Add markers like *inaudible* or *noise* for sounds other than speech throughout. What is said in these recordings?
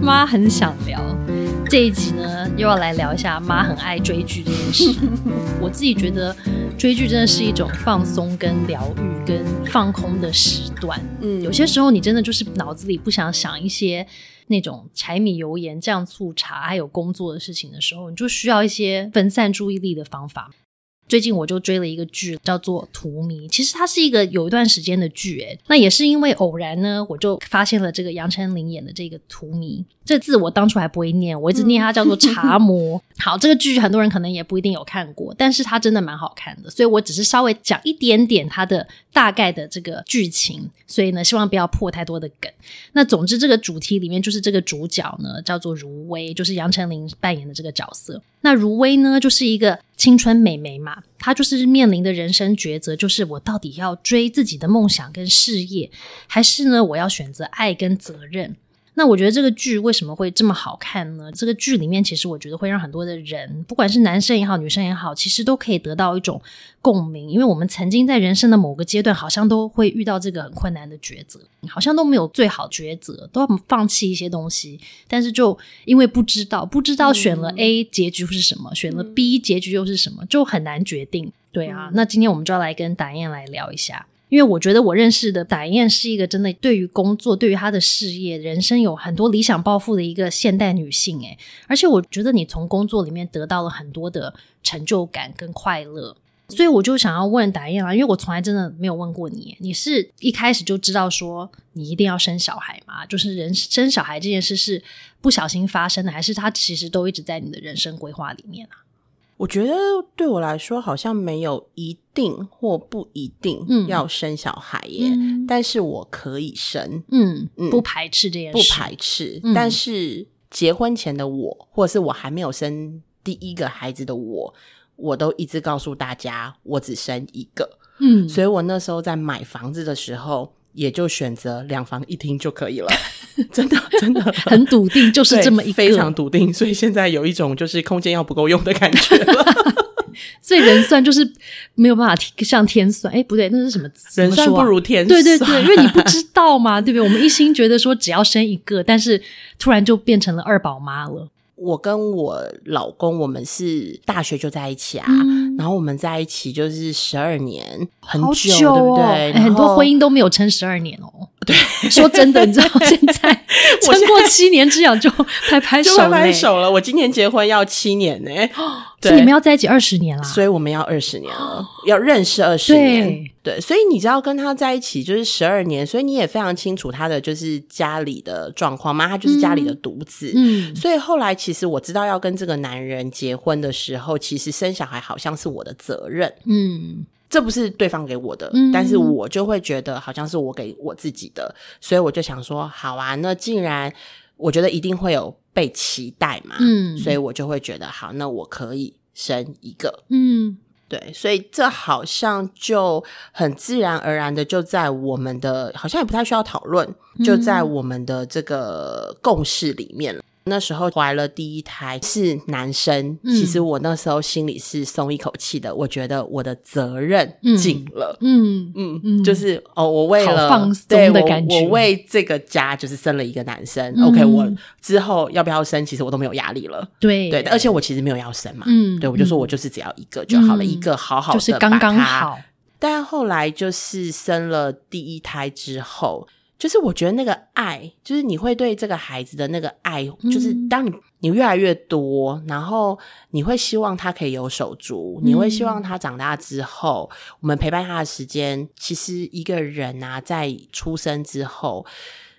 妈很想聊这一集呢，又要来聊一下妈很爱追剧这件事。*laughs* 我自己觉得追剧真的是一种放松、跟疗愈、跟放空的时段。嗯，有些时候你真的就是脑子里不想想一些那种柴米油盐酱醋茶，还有工作的事情的时候，你就需要一些分散注意力的方法。最近我就追了一个剧，叫做《荼蘼》。其实它是一个有一段时间的剧，诶，那也是因为偶然呢，我就发现了这个杨丞琳演的这个荼蘼。这字我当初还不会念，我一直念它叫做茶 *laughs* 魔。好，这个剧很多人可能也不一定有看过，但是它真的蛮好看的，所以我只是稍微讲一点点它的大概的这个剧情，所以呢，希望不要破太多的梗。那总之，这个主题里面就是这个主角呢叫做如薇，就是杨丞琳扮演的这个角色。那如薇呢，就是一个青春美眉嘛，她就是面临的人生抉择，就是我到底要追自己的梦想跟事业，还是呢，我要选择爱跟责任。那我觉得这个剧为什么会这么好看呢？这个剧里面其实我觉得会让很多的人，不管是男生也好，女生也好，其实都可以得到一种共鸣，因为我们曾经在人生的某个阶段，好像都会遇到这个很困难的抉择，好像都没有最好抉择，都要放弃一些东西，但是就因为不知道，不知道选了 A 结局是什么，选了 B 结局又是什么，就很难决定。对啊，那今天我们就要来跟达燕来聊一下。因为我觉得我认识的戴燕是一个真的对于工作、对于她的事业、人生有很多理想抱负的一个现代女性，诶，而且我觉得你从工作里面得到了很多的成就感跟快乐，所以我就想要问戴燕啦，因为我从来真的没有问过你，你是一开始就知道说你一定要生小孩吗？就是人生小孩这件事是不小心发生的，还是它其实都一直在你的人生规划里面啊？我觉得对我来说，好像没有一定或不一定要生小孩耶，但是我可以生，嗯，不排斥这件事，不排斥。但是结婚前的我，或者是我还没有生第一个孩子的我，我都一直告诉大家，我只生一个。嗯，所以我那时候在买房子的时候。也就选择两房一厅就可以了，*laughs* 真的真的 *laughs* 很笃定，就是这么一非常笃定，所以现在有一种就是空间要不够用的感觉了。*laughs* 所以人算就是没有办法像天算，哎，不对，那是什么？人算不如天算，对对对，因为你不知道嘛，对不对？我们一心觉得说只要生一个，但是突然就变成了二宝妈了。我跟我老公，我们是大学就在一起啊，然后我们在一起就是十二年，很久，对不对？很多婚姻都没有撑十二年哦。对，*laughs* 说真的，你知道 *laughs* 现在撑过七年之痒就拍拍手，拍拍手了。我今年结婚要七年呢，所以你们要在一起二十年了，所以我们要二十年了，要认识二十年。对，所以你知道跟他在一起就是十二年，所以你也非常清楚他的就是家里的状况嘛，他就是家里的独子。嗯，所以后来其实我知道要跟这个男人结婚的时候，其实生小孩好像是我的责任。嗯。这不是对方给我的，但是我就会觉得好像是我给我自己的，所以我就想说，好啊，那既然我觉得一定会有被期待嘛，嗯，所以我就会觉得好，那我可以生一个，嗯，对，所以这好像就很自然而然的就在我们的，好像也不太需要讨论，就在我们的这个共识里面了。那时候怀了第一胎是男生，其实我那时候心里是松一口气的，我觉得我的责任尽了，嗯嗯嗯，就是哦，我为了放松的感觉，我为这个家就是生了一个男生，OK，我之后要不要生，其实我都没有压力了，对。对，而且我其实没有要生嘛，嗯，对我就说我就是只要一个就好了，一个好好的就是刚刚好，但后来就是生了第一胎之后。就是我觉得那个爱，就是你会对这个孩子的那个爱，就是当你你越来越多，然后你会希望他可以有手足，你会希望他长大之后，我们陪伴他的时间，其实一个人啊，在出生之后，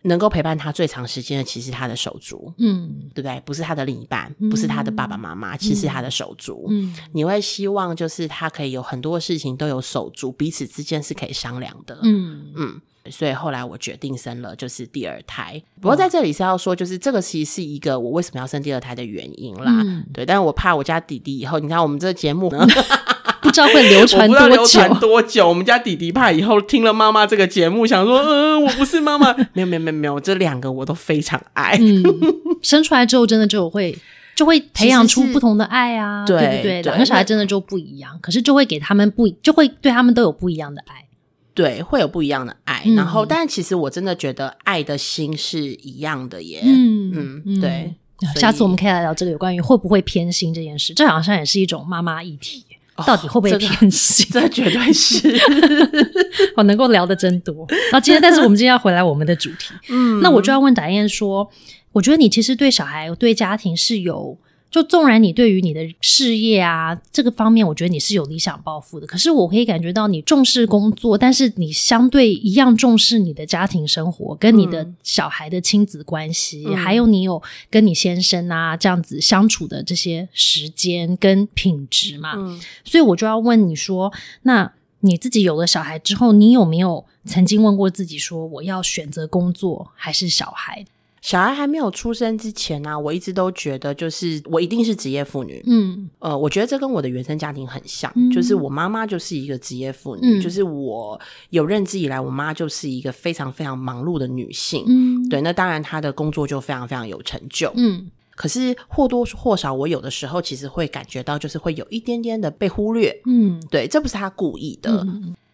能够陪伴他最长时间的，其实他的手足，嗯，对不对？不是他的另一半，不是他的爸爸妈妈，其实他的手足，嗯，你会希望就是他可以有很多事情都有手足，彼此之间是可以商量的，嗯。嗯。所以后来我决定生了，就是第二胎。不过在这里是要说，就是这个其实是一个我为什么要生第二胎的原因啦。对，但是我怕我家弟弟以后，你看我们这个节目 *laughs* 不知道会流传 *laughs* 多久多久。我们家弟弟怕以后听了妈妈这个节目，想说，嗯，我不是妈妈。没有没有没有没有，这两个我都非常爱。生出来之后，真的就会就会培养出不同的爱啊，对不对？两个小孩真的就不一样，可是就会给他们不，就会对他们都有不一样的爱。对，会有不一样的爱。然后，但其实我真的觉得爱的心是一样的耶。嗯嗯，对。下次我们可以来聊这个有关于会不会偏心这件事，这好像也是一种妈妈议题。到底会不会偏心？*laughs* 这绝对是，*laughs* 我能够聊的真多。然后今天，但是我们今天要回来我们的主题。*laughs* 嗯，那我就要问达燕说，我觉得你其实对小孩、对家庭是有。就纵然你对于你的事业啊这个方面，我觉得你是有理想抱负的，可是我可以感觉到你重视工作，但是你相对一样重视你的家庭生活，跟你的小孩的亲子关系，还有你有跟你先生啊这样子相处的这些时间跟品质嘛。所以我就要问你说，那你自己有了小孩之后，你有没有曾经问过自己说，我要选择工作还是小孩？小孩还没有出生之前呢，我一直都觉得就是我一定是职业妇女。嗯，呃，我觉得这跟我的原生家庭很像，就是我妈妈就是一个职业妇女，就是我有认知以来，我妈就是一个非常非常忙碌的女性。嗯，对，那当然她的工作就非常非常有成就。嗯，可是或多或少，我有的时候其实会感觉到，就是会有一点点的被忽略。嗯，对，这不是她故意的。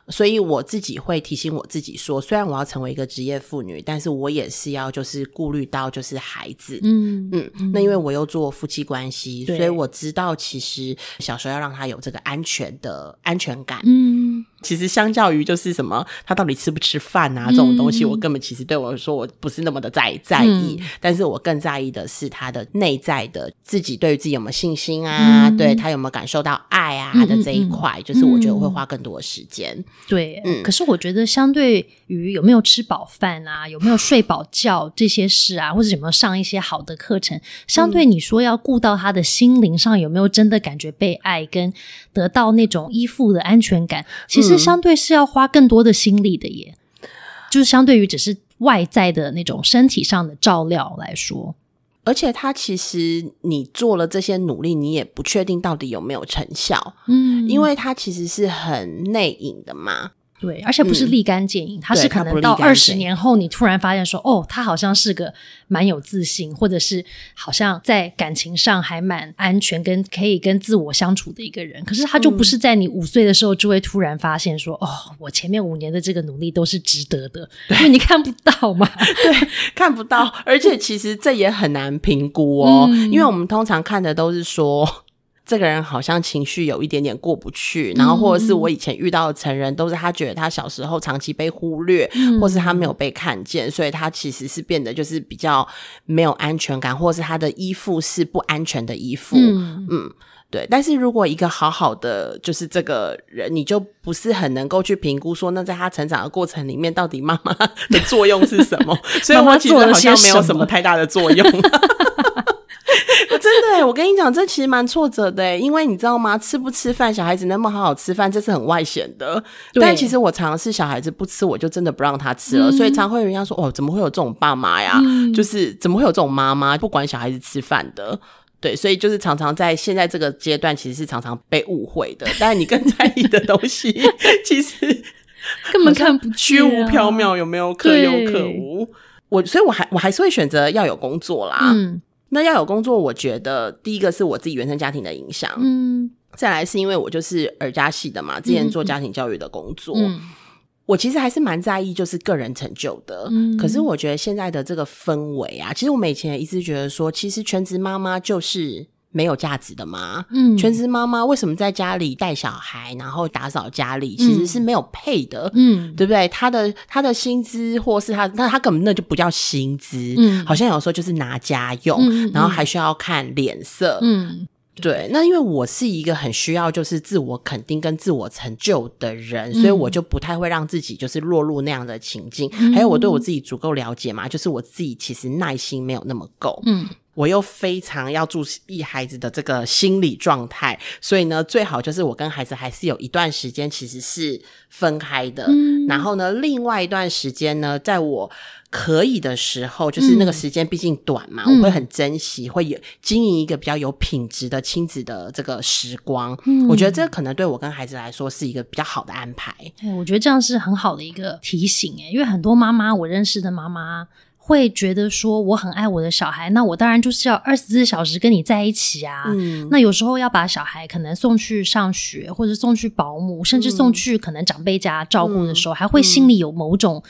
所以我自己会提醒我自己说，虽然我要成为一个职业妇女，但是我也是要就是顾虑到就是孩子，嗯嗯，那因为我又做夫妻关系，所以我知道其实小时候要让他有这个安全的安全感，嗯。其实相较于就是什么，他到底吃不吃饭啊这种东西，我根本其实对我说我不是那么的在在意，但是我更在意的是他的内在的自己对于自己有没有信心啊，对他有没有感受到爱啊的这一块，就是我觉得我会花更多的时间。对，嗯，可是我觉得相对于有没有吃饱饭啊，有没有睡饱觉这些事啊，或者有没有上一些好的课程，相对你说要顾到他的心灵上有没有真的感觉被爱跟得到那种依附的安全感，其实。相对是要花更多的心力的耶，就是相对于只是外在的那种身体上的照料来说，而且他其实你做了这些努力，你也不确定到底有没有成效，嗯，因为它其实是很内隐的嘛。对，而且不是立竿见影，他是可能到二十年后，你突然发现说，哦，他好像是个蛮有自信，或者是好像在感情上还蛮安全，跟可以跟自我相处的一个人。可是他就不是在你五岁的时候就会突然发现说，哦，我前面五年的这个努力都是值得的，因为你看不到嘛，*laughs* 对，看不到，而且其实这也很难评估哦，因为我们通常看的都是说。这个人好像情绪有一点点过不去，然后或者是我以前遇到的成人，都是他觉得他小时候长期被忽略，或是他没有被看见，所以他其实是变得就是比较没有安全感，或是他的依附是不安全的依附。嗯嗯，对。但是如果一个好好的就是这个人，你就不是很能够去评估说，那在他成长的过程里面，到底妈妈的作用是什么？*laughs* 所以我其实好像没有什么太大的作用。*laughs* 真的，我跟你讲，这其实蛮挫折的，因为你知道吗？吃不吃饭，小孩子能不能好好吃饭，这是很外显的。但其实我尝试小孩子不吃，我就真的不让他吃了。所以常会有人家说：“哦，怎么会有这种爸妈呀？就是怎么会有这种妈妈不管小孩子吃饭的？”对，所以就是常常在现在这个阶段，其实是常常被误会的。但是你更在意的东西，*laughs* 其实根本看不虚无缥缈，有没有可有可无？我所以，我还我还是会选择要有工作啦。嗯。那要有工作，我觉得第一个是我自己原生家庭的影响，嗯，再来是因为我就是儿家系的嘛，之前做家庭教育的工作，我其实还是蛮在意就是个人成就的，嗯，可是我觉得现在的这个氛围啊，其实我们以前也一直觉得说，其实全职妈妈就是。没有价值的吗？嗯，全职妈妈为什么在家里带小孩，然后打扫家里，其实是没有配的，嗯，对不对？她的她的薪资，或是她那她根本那就不叫薪资，嗯，好像有时候就是拿家用，然后还需要看脸色，嗯，对。那因为我是一个很需要就是自我肯定跟自我成就的人，所以我就不太会让自己就是落入那样的情境。还有我对我自己足够了解嘛，就是我自己其实耐心没有那么够，嗯。我又非常要注意孩子的这个心理状态，所以呢，最好就是我跟孩子还是有一段时间其实是分开的。然后呢，另外一段时间呢，在我可以的时候，就是那个时间毕竟短嘛，我会很珍惜，会有经营一个比较有品质的亲子的这个时光。我觉得这可能对我跟孩子来说是一个比较好的安排。对，我觉得这样是很好的一个提醒诶，因为很多妈妈我认识的妈妈。会觉得说我很爱我的小孩，那我当然就是要二十四小时跟你在一起啊。那有时候要把小孩可能送去上学，或者送去保姆，甚至送去可能长辈家照顾的时候，还会心里有某种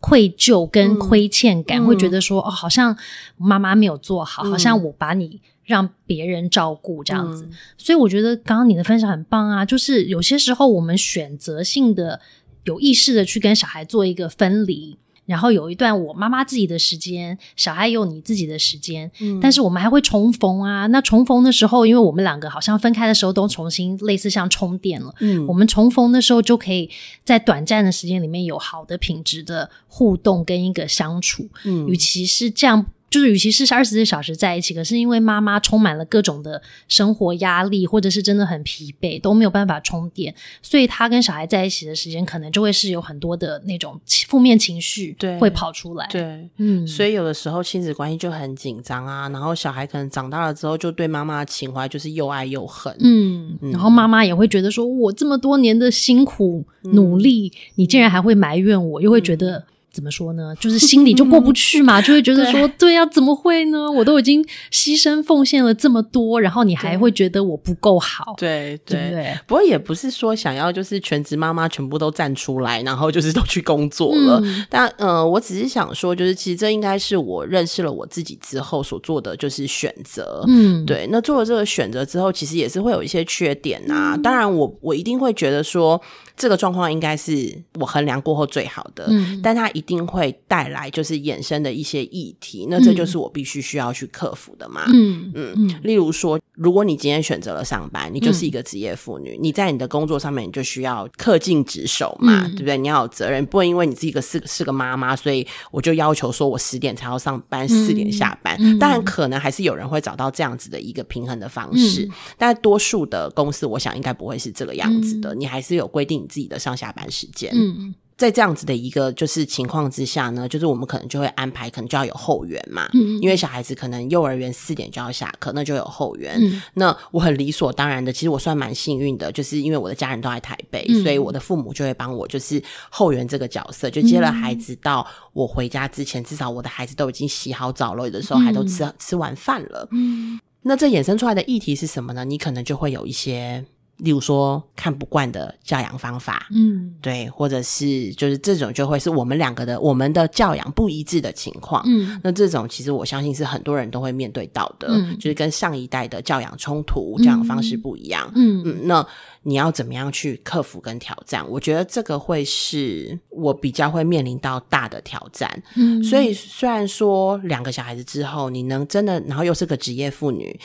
愧疚跟亏欠感，会觉得说哦，好像妈妈没有做好，好像我把你。让别人照顾这样子，所以我觉得刚刚你的分享很棒啊！就是有些时候我们选择性的、有意识的去跟小孩做一个分离，然后有一段我妈妈自己的时间，小爱有你自己的时间，但是我们还会重逢啊。那重逢的时候，因为我们两个好像分开的时候都重新类似像充电了，嗯，我们重逢的时候就可以在短暂的时间里面有好的品质的互动跟一个相处，嗯，与其是这样。就是，与其是二十四小时在一起，可是因为妈妈充满了各种的生活压力，或者是真的很疲惫，都没有办法充电，所以他跟小孩在一起的时间，可能就会是有很多的那种负面情绪会跑出来。对，嗯，所以有的时候亲子关系就很紧张啊，然后小孩可能长大了之后，就对妈妈的情怀就是又爱又恨。嗯，然后妈妈也会觉得说，我这么多年的辛苦努力，你竟然还会埋怨我，又会觉得。怎么说呢？就是心里就过不 *laughs* 去嘛，就会觉得说，对呀，怎么会呢？我都已经牺牲奉献了这么多，然后你还会觉得我不够好？对对。不过也不是说想要就是全职妈妈全部都站出来，然后就是都去工作了。但呃，我只是想说，就是其实这应该是我认识了我自己之后所做的就是选择。嗯，对。那做了这个选择之后，其实也是会有一些缺点啊。当然，我我一定会觉得说。这个状况应该是我衡量过后最好的，嗯，但它一定会带来就是衍生的一些议题，那这就是我必须需要去克服的嘛，嗯嗯，例如说，如果你今天选择了上班，你就是一个职业妇女，你在你的工作上面你就需要恪尽职守嘛，对不对？你要有责任，不会因为你自己个是是个妈妈，所以我就要求说我十点才要上班，四点下班。当然，可能还是有人会找到这样子的一个平衡的方式，但多数的公司，我想应该不会是这个样子的，你还是有规定。自己的上下班时间，嗯，在这样子的一个就是情况之下呢，就是我们可能就会安排，可能就要有后援嘛，嗯，因为小孩子可能幼儿园四点就要下课，那就有后援。那我很理所当然的，其实我算蛮幸运的，就是因为我的家人都在台北，所以我的父母就会帮我，就是后援这个角色，就接了孩子到我回家之前，至少我的孩子都已经洗好澡了，有的时候还都吃吃完饭了。嗯，那这衍生出来的议题是什么呢？你可能就会有一些。例如说看不惯的教养方法，嗯，对，或者是就是这种就会是我们两个的我们的教养不一致的情况，嗯，那这种其实我相信是很多人都会面对到的，就是跟上一代的教养冲突、教养方式不一样，嗯。嗯，那你要怎么样去克服跟挑战？我觉得这个会是我比较会面临到大的挑战，嗯，所以虽然说两个小孩子之后，你能真的，然后又是个职业妇女。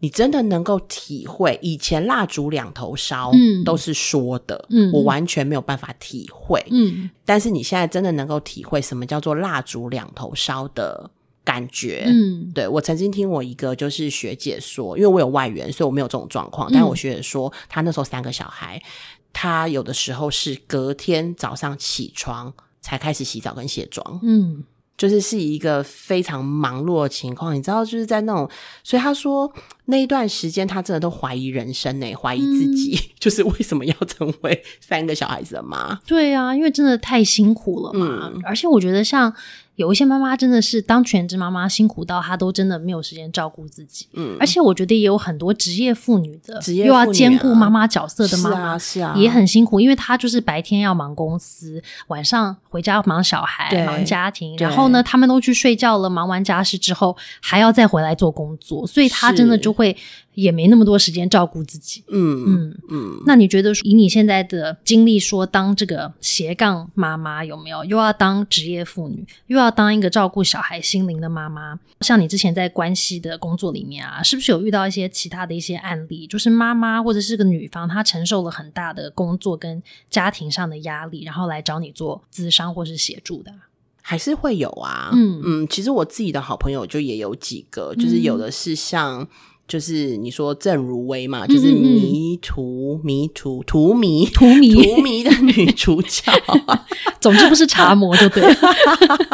你真的能够体会以前蜡烛两头烧，嗯，都是说的，嗯，我完全没有办法体会，嗯，但是你现在真的能够体会什么叫做蜡烛两头烧的感觉，嗯，对我曾经听我一个就是学姐说，因为我有外援，所以我没有这种状况，但我学姐说，她那时候三个小孩，她有的时候是隔天早上起床才开始洗澡跟卸妆，嗯。就是是一个非常忙碌的情况，你知道，就是在那种，所以他说那一段时间，他真的都怀疑人生呢，怀疑自己，*laughs* 就是为什么要成为 *laughs* 三个小孩子的妈？对啊，因为真的太辛苦了嘛，而且我觉得像。有一些妈妈真的是当全职妈妈辛苦到她都真的没有时间照顾自己，嗯，而且我觉得也有很多职业妇女的，又要兼顾妈妈角色的妈妈，是啊，也很辛苦，因为她就是白天要忙公司，晚上回家要忙小孩、忙家庭，然后呢，他们都去睡觉了，忙完家事之后还要再回来做工作，所以她真的就会。也没那么多时间照顾自己，嗯嗯嗯。那你觉得以你现在的经历，说当这个斜杠妈妈有没有又要当职业妇女，又要当一个照顾小孩心灵的妈妈？像你之前在关系的工作里面啊，是不是有遇到一些其他的一些案例，就是妈妈或者是个女方，她承受了很大的工作跟家庭上的压力，然后来找你做咨商或是协助的？还是会有啊，嗯嗯。其实我自己的好朋友就也有几个，就是有的是像。就是你说郑如薇嘛，就是迷途迷途荼蘼荼蘼。荼蘼的女主角，*laughs* 总之不是茶魔就对。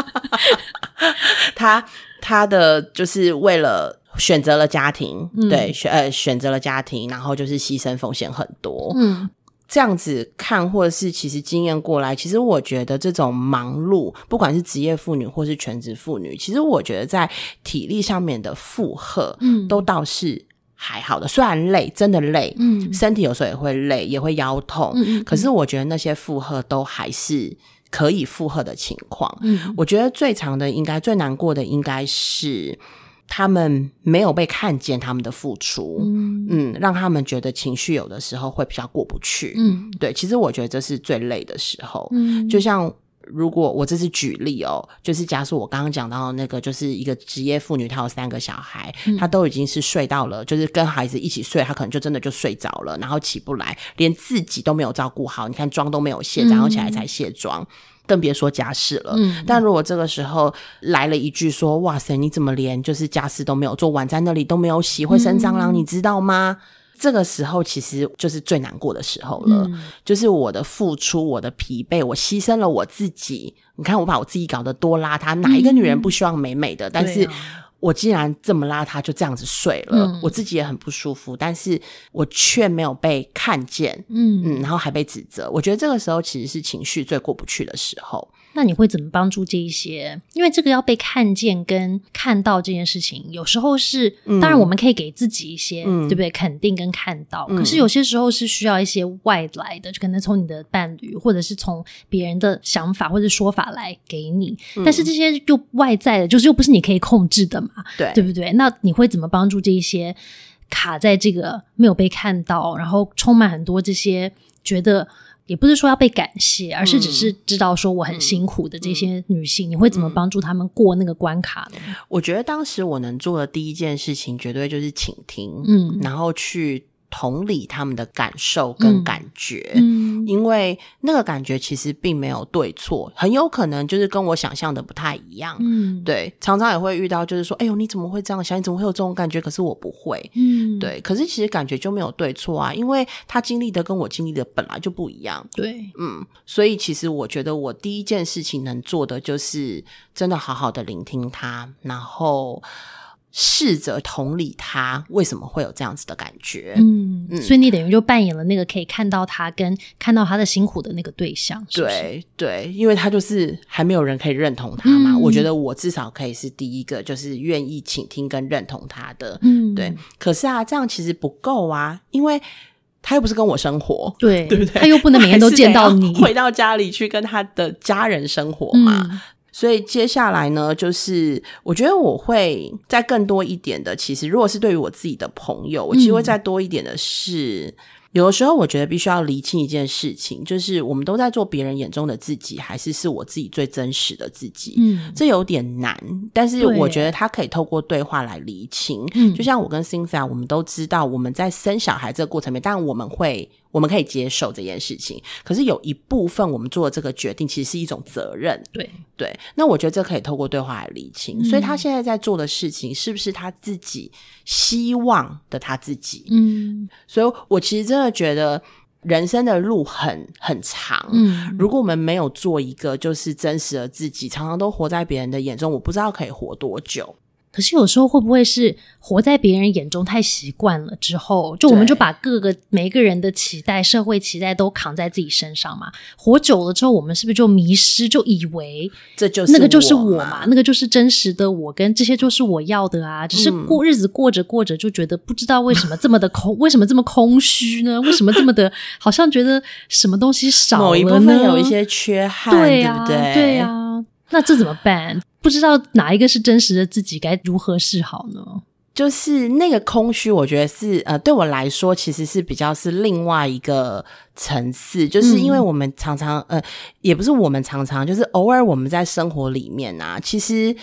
*laughs* 她她的就是为了选择了家庭，对选呃选择了家庭，然后就是牺牲风险很多。嗯，这样子看，或者是其实经验过来，其实我觉得这种忙碌，不管是职业妇女或是全职妇女，其实我觉得在体力上面的负荷，嗯，都倒是还好的。虽然累，真的累，嗯，身体有时候也会累，也会腰痛，嗯，可是我觉得那些负荷都还是可以负荷的情况。嗯，我觉得最长的应该最难过的应该是。他们没有被看见，他们的付出，嗯，让他们觉得情绪有的时候会比较过不去，嗯，对，其实我觉得这是最累的时候，嗯，就像如果我这是举例哦，就是假设我刚刚讲到那个，就是一个职业妇女，她有三个小孩，她都已经是睡到了，就是跟孩子一起睡，她可能就真的就睡着了，然后起不来，连自己都没有照顾好，你看妆都没有卸，早上起来才卸妆。更别说家事了。嗯，但如果这个时候来了一句说：“哇塞，你怎么连就是家事都没有做，碗在那里都没有洗，会生蟑螂，你知道吗？”这个时候其实就是最难过的时候了。就是我的付出，我的疲惫，我牺牲了我自己。你看，我把我自己搞得多邋遢。哪一个女人不希望美美的？但是。我竟然这么邋遢，就这样子睡了，我自己也很不舒服，但是我却没有被看见，嗯嗯，然后还被指责。我觉得这个时候其实是情绪最过不去的时候。那你会怎么帮助这一些？因为这个要被看见跟看到这件事情，有时候是当然我们可以给自己一些，对不对？肯定跟看到，可是有些时候是需要一些外来的，就可能从你的伴侣，或者是从别人的想法或者说法来给你。但是这些又外在的，就是又不是你可以控制的嘛，对对不对？那你会怎么帮助这一些卡在这个没有被看到，然后充满很多这些觉得？也不是说要被感谢，而是只是知道说我很辛苦的这些女性，你会怎么帮助他们过那个关卡呢？我觉得当时我能做的第一件事情，绝对就是倾听，嗯，然后去。同理他们的感受跟感觉，嗯，因为那个感觉其实并没有对错，很有可能就是跟我想象的不太一样，嗯，对，常常也会遇到，就是说，哎呦，你怎么会这样？想？你怎么会有这种感觉？可是我不会，嗯，对，可是其实感觉就没有对错啊，因为他经历的跟我经历的本来就不一样，对，嗯，所以其实我觉得我第一件事情能做的就是真的好好的聆听他，然后。试着同理他为什么会有这样子的感觉，嗯，所以你等于就扮演了那个可以看到他跟看到他的辛苦的那个对象，对对，因为他就是还没有人可以认同他嘛，我觉得我至少可以是第一个，就是愿意倾听跟认同他的，嗯，对。可是啊，这样其实不够啊，因为他又不是跟我生活，对 *laughs* 对不对？他又不能每天都 *laughs* 见到你，回到家里去跟他的家人生活嘛。所以接下来呢，就是我觉得我会再更多一点的。其实，如果是对于我自己的朋友，我其实会再多一点的是。有的时候，我觉得必须要厘清一件事情，就是我们都在做别人眼中的自己，还是是我自己最真实的自己？嗯，这有点难，但是我觉得他可以透过对话来厘清。嗯，就像我跟 Cynthia，我们都知道我们在生小孩这个过程里面，但我们会我们可以接受这件事情。可是有一部分我们做的这个决定，其实是一种责任。对对，那我觉得这可以透过对话来厘清。所以他现在在做的事情，是不是他自己希望的他自己？嗯，所以我其实真的。觉得人生的路很很长，嗯，如果我们没有做一个就是真实的自己，常常都活在别人的眼中，我不知道可以活多久。可是有时候会不会是活在别人眼中太习惯了之后，就我们就把各个每一个人的期待、社会期待都扛在自己身上嘛？活久了之后，我们是不是就迷失，就以为这就是那个就是我嘛？那个就是真实的我，跟这些就是我要的啊？只是过日子过着过着，就觉得不知道为什么这么的空，*laughs* 为什么这么空虚呢？为什么这么的，好像觉得什么东西少了某一部分有一些缺憾，对呀，对对呀。那这怎么办？不知道哪一个是真实的自己，该如何是好呢？就是那个空虚，我觉得是呃，对我来说其实是比较是另外一个层次。就是因为我们常常呃，也不是我们常常，就是偶尔我们在生活里面啊，其实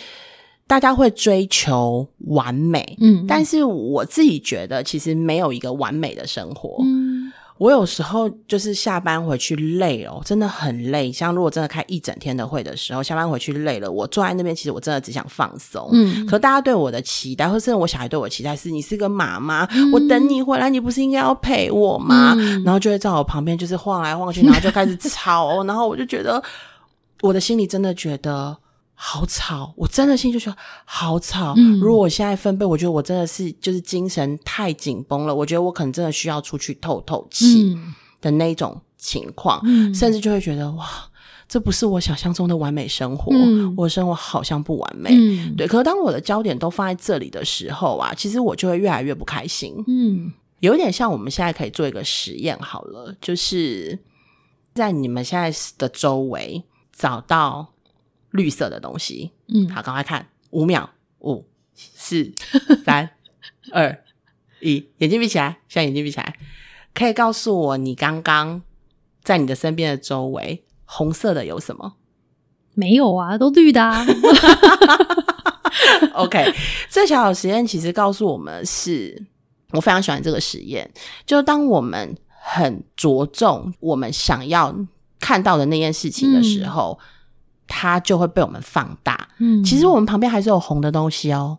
大家会追求完美，嗯，但是我自己觉得其实没有一个完美的生活，嗯。我有时候就是下班回去累哦，真的很累。像如果真的开一整天的会的时候，下班回去累了，我坐在那边，其实我真的只想放松。嗯，可大家对我的期待，或甚至我小孩对我期待是：你是个妈妈，我等你回来，你不是应该要陪我吗？然后就会在我旁边就是晃来晃去，然后就开始吵，*laughs* 然后我就觉得我的心里真的觉得。好吵，我真的心就说好吵。如果我现在分贝，我觉得我真的是就是精神太紧绷了。我觉得我可能真的需要出去透透气。的那种情况，甚至就会觉得哇，这不是我想象中的完美生活，我的生活好像不完美。对，可是当我的焦点都放在这里的时候啊，其实我就会越来越不开心。嗯，有点像我们现在可以做一个实验好了，就是在你们现在的周围找到绿色的东西。嗯，好，赶快看，五秒，五、四、三、*laughs* 二。一眼睛闭起来，现在眼睛闭起来，可以告诉我你刚刚在你的身边的周围红色的有什么？没有啊，都绿的。啊。*laughs* OK，这小小实验其实告诉我们，是我非常喜欢这个实验。就当我们很着重我们想要看到的那件事情的时候，它就会被我们放大。嗯，其实我们旁边还是有红的东西哦。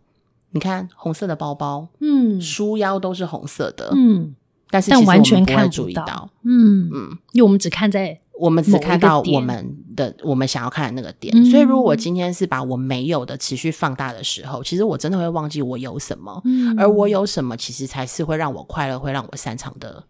你看红色的包包，嗯，书腰都是红色的，嗯，但是但完全看不注意到，嗯。嗯，因为我们只看在我们只看到我们的我们想要看的那个点，所以如果我今天是把我没有的持续放大的时候，其实我真的会忘记我有什么，而我有什么其实才是会让我快乐、会让我擅长的，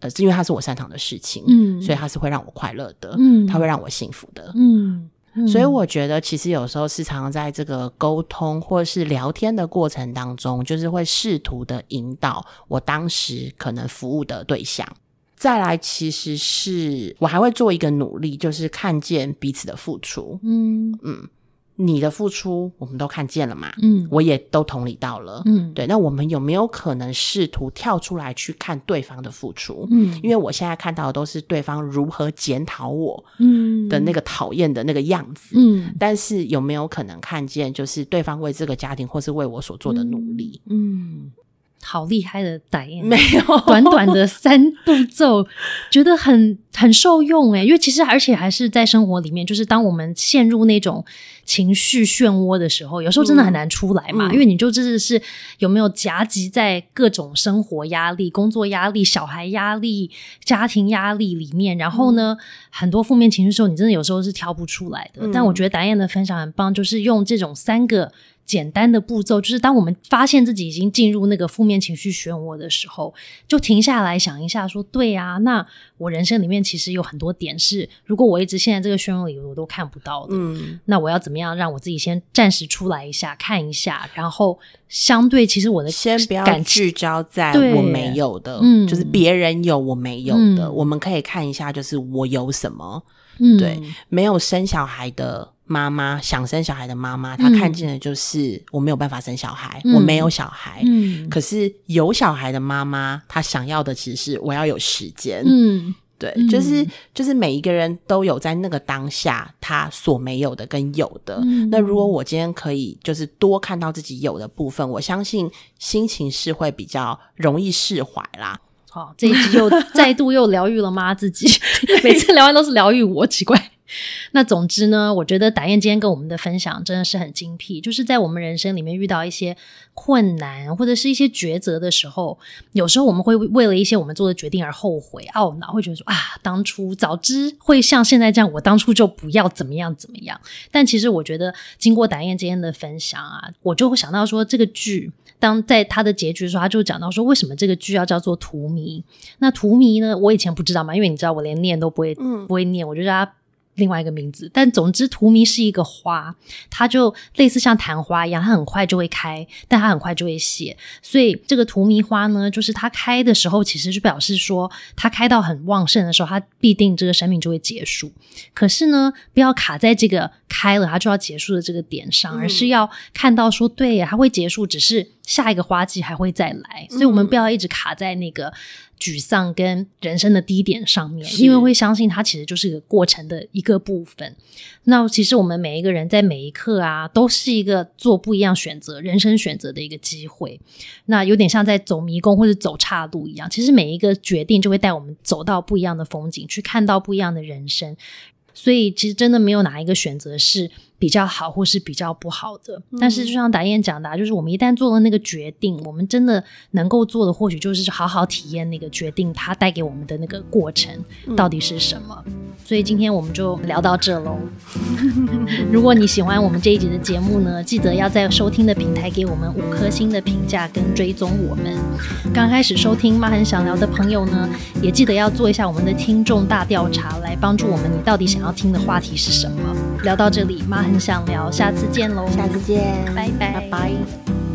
呃，因为它是我擅长的事情，嗯，所以它是会让我快乐的，嗯，它会让我幸福的，嗯。所以我觉得，其实有时候是常常在这个沟通或是聊天的过程当中，就是会试图的引导我当时可能服务的对象。再来，其实是我还会做一个努力，就是看见彼此的付出。嗯嗯。你的付出我们都看见了嘛？嗯，我也都同理到了。嗯，对。那我们有没有可能试图跳出来去看对方的付出？嗯，因为我现在看到的都是对方如何检讨我，嗯的那个讨厌的那个样子。嗯，但是有没有可能看见，就是对方为这个家庭或是为我所做的努力？嗯。好厉害的打印，没有短短的三步骤，觉得很很受用诶。因为其实而且还是在生活里面，就是当我们陷入那种情绪漩涡的时候，有时候真的很难出来嘛。因为你就真的是有没有夹击在各种生活压力、工作压力、小孩压力、家庭压力里面，然后呢，很多负面情绪时候，你真的有时候是挑不出来的。但我觉得达燕的分享很棒，就是用这种三个。简单的步骤就是，当我们发现自己已经进入那个负面情绪漩涡的时候，就停下来想一下，说：“对啊，那我人生里面其实有很多点是，如果我一直陷在这个漩涡里，我都看不到的。嗯，那我要怎么样让我自己先暂时出来一下，看一下，然后相对其实我的先不要聚焦在我没有的，嗯，就是别人有我没有的，我们可以看一下，就是我有什么。嗯，对，没有生小孩的。妈妈想生小孩的妈妈，她看见的就是我没有办法生小孩，我没有小孩。嗯，可是有小孩的妈妈，她想要的其实是我要有时间。嗯，对，就是就是每一个人都有在那个当下他所没有的跟有的。那如果我今天可以就是多看到自己有的部分，我相信心情是会比较容易释怀啦。好，这一集又 *laughs* 再度又疗愈了妈自己，*laughs* 每次聊完都是疗愈我，奇怪。*laughs* 那总之呢，我觉得达燕今天跟我们的分享真的是很精辟。就是在我们人生里面遇到一些困难或者是一些抉择的时候，有时候我们会为了一些我们做的决定而后悔、懊恼，会觉得说啊，当初早知会像现在这样，我当初就不要怎么样怎么样。但其实我觉得，经过达燕今天的分享啊，我就会想到说，这个剧当在它的结局的时候，他就讲到说，为什么这个剧要叫做《荼蘼》？那荼蘼呢，我以前不知道嘛，因为你知道我连念都不会，不会念，我就叫它。另外一个名字，但总之，荼蘼是一个花，它就类似像昙花一样，它很快就会开，但它很快就会谢。所以这个荼蘼花呢，就是它开的时候，其实就表示说，它开到很旺盛的时候，它必定这个生命就会结束。可是呢，不要卡在这个开了它就要结束的这个点上，而是要看到说，对，它会结束，只是下一个花季还会再来。所以我们不要一直卡在那个。沮丧跟人生的低点上面，因为会相信它其实就是一个过程的一个部分。那其实我们每一个人在每一刻啊，都是一个做不一样选择、人生选择的一个机会。那有点像在走迷宫或者走岔路一样，其实每一个决定就会带我们走到不一样的风景，去看到不一样的人生。所以其实真的没有哪一个选择是比较好或是比较不好的。但是就像达燕讲的，就是我们一旦做了那个决定，我们真的能够做的或许就是好好体验那个决定它带给我们的那个过程到底是什么。所以今天我们就聊到这喽。*laughs* 如果你喜欢我们这一集的节目呢，记得要在收听的平台给我们五颗星的评价跟追踪我们。刚开始收听妈很想聊的朋友呢，也记得要做一下我们的听众大调查，来帮助我们你到底想要听的话题是什么。聊到这里，妈很想聊，下次见喽，下次见，拜拜。拜拜。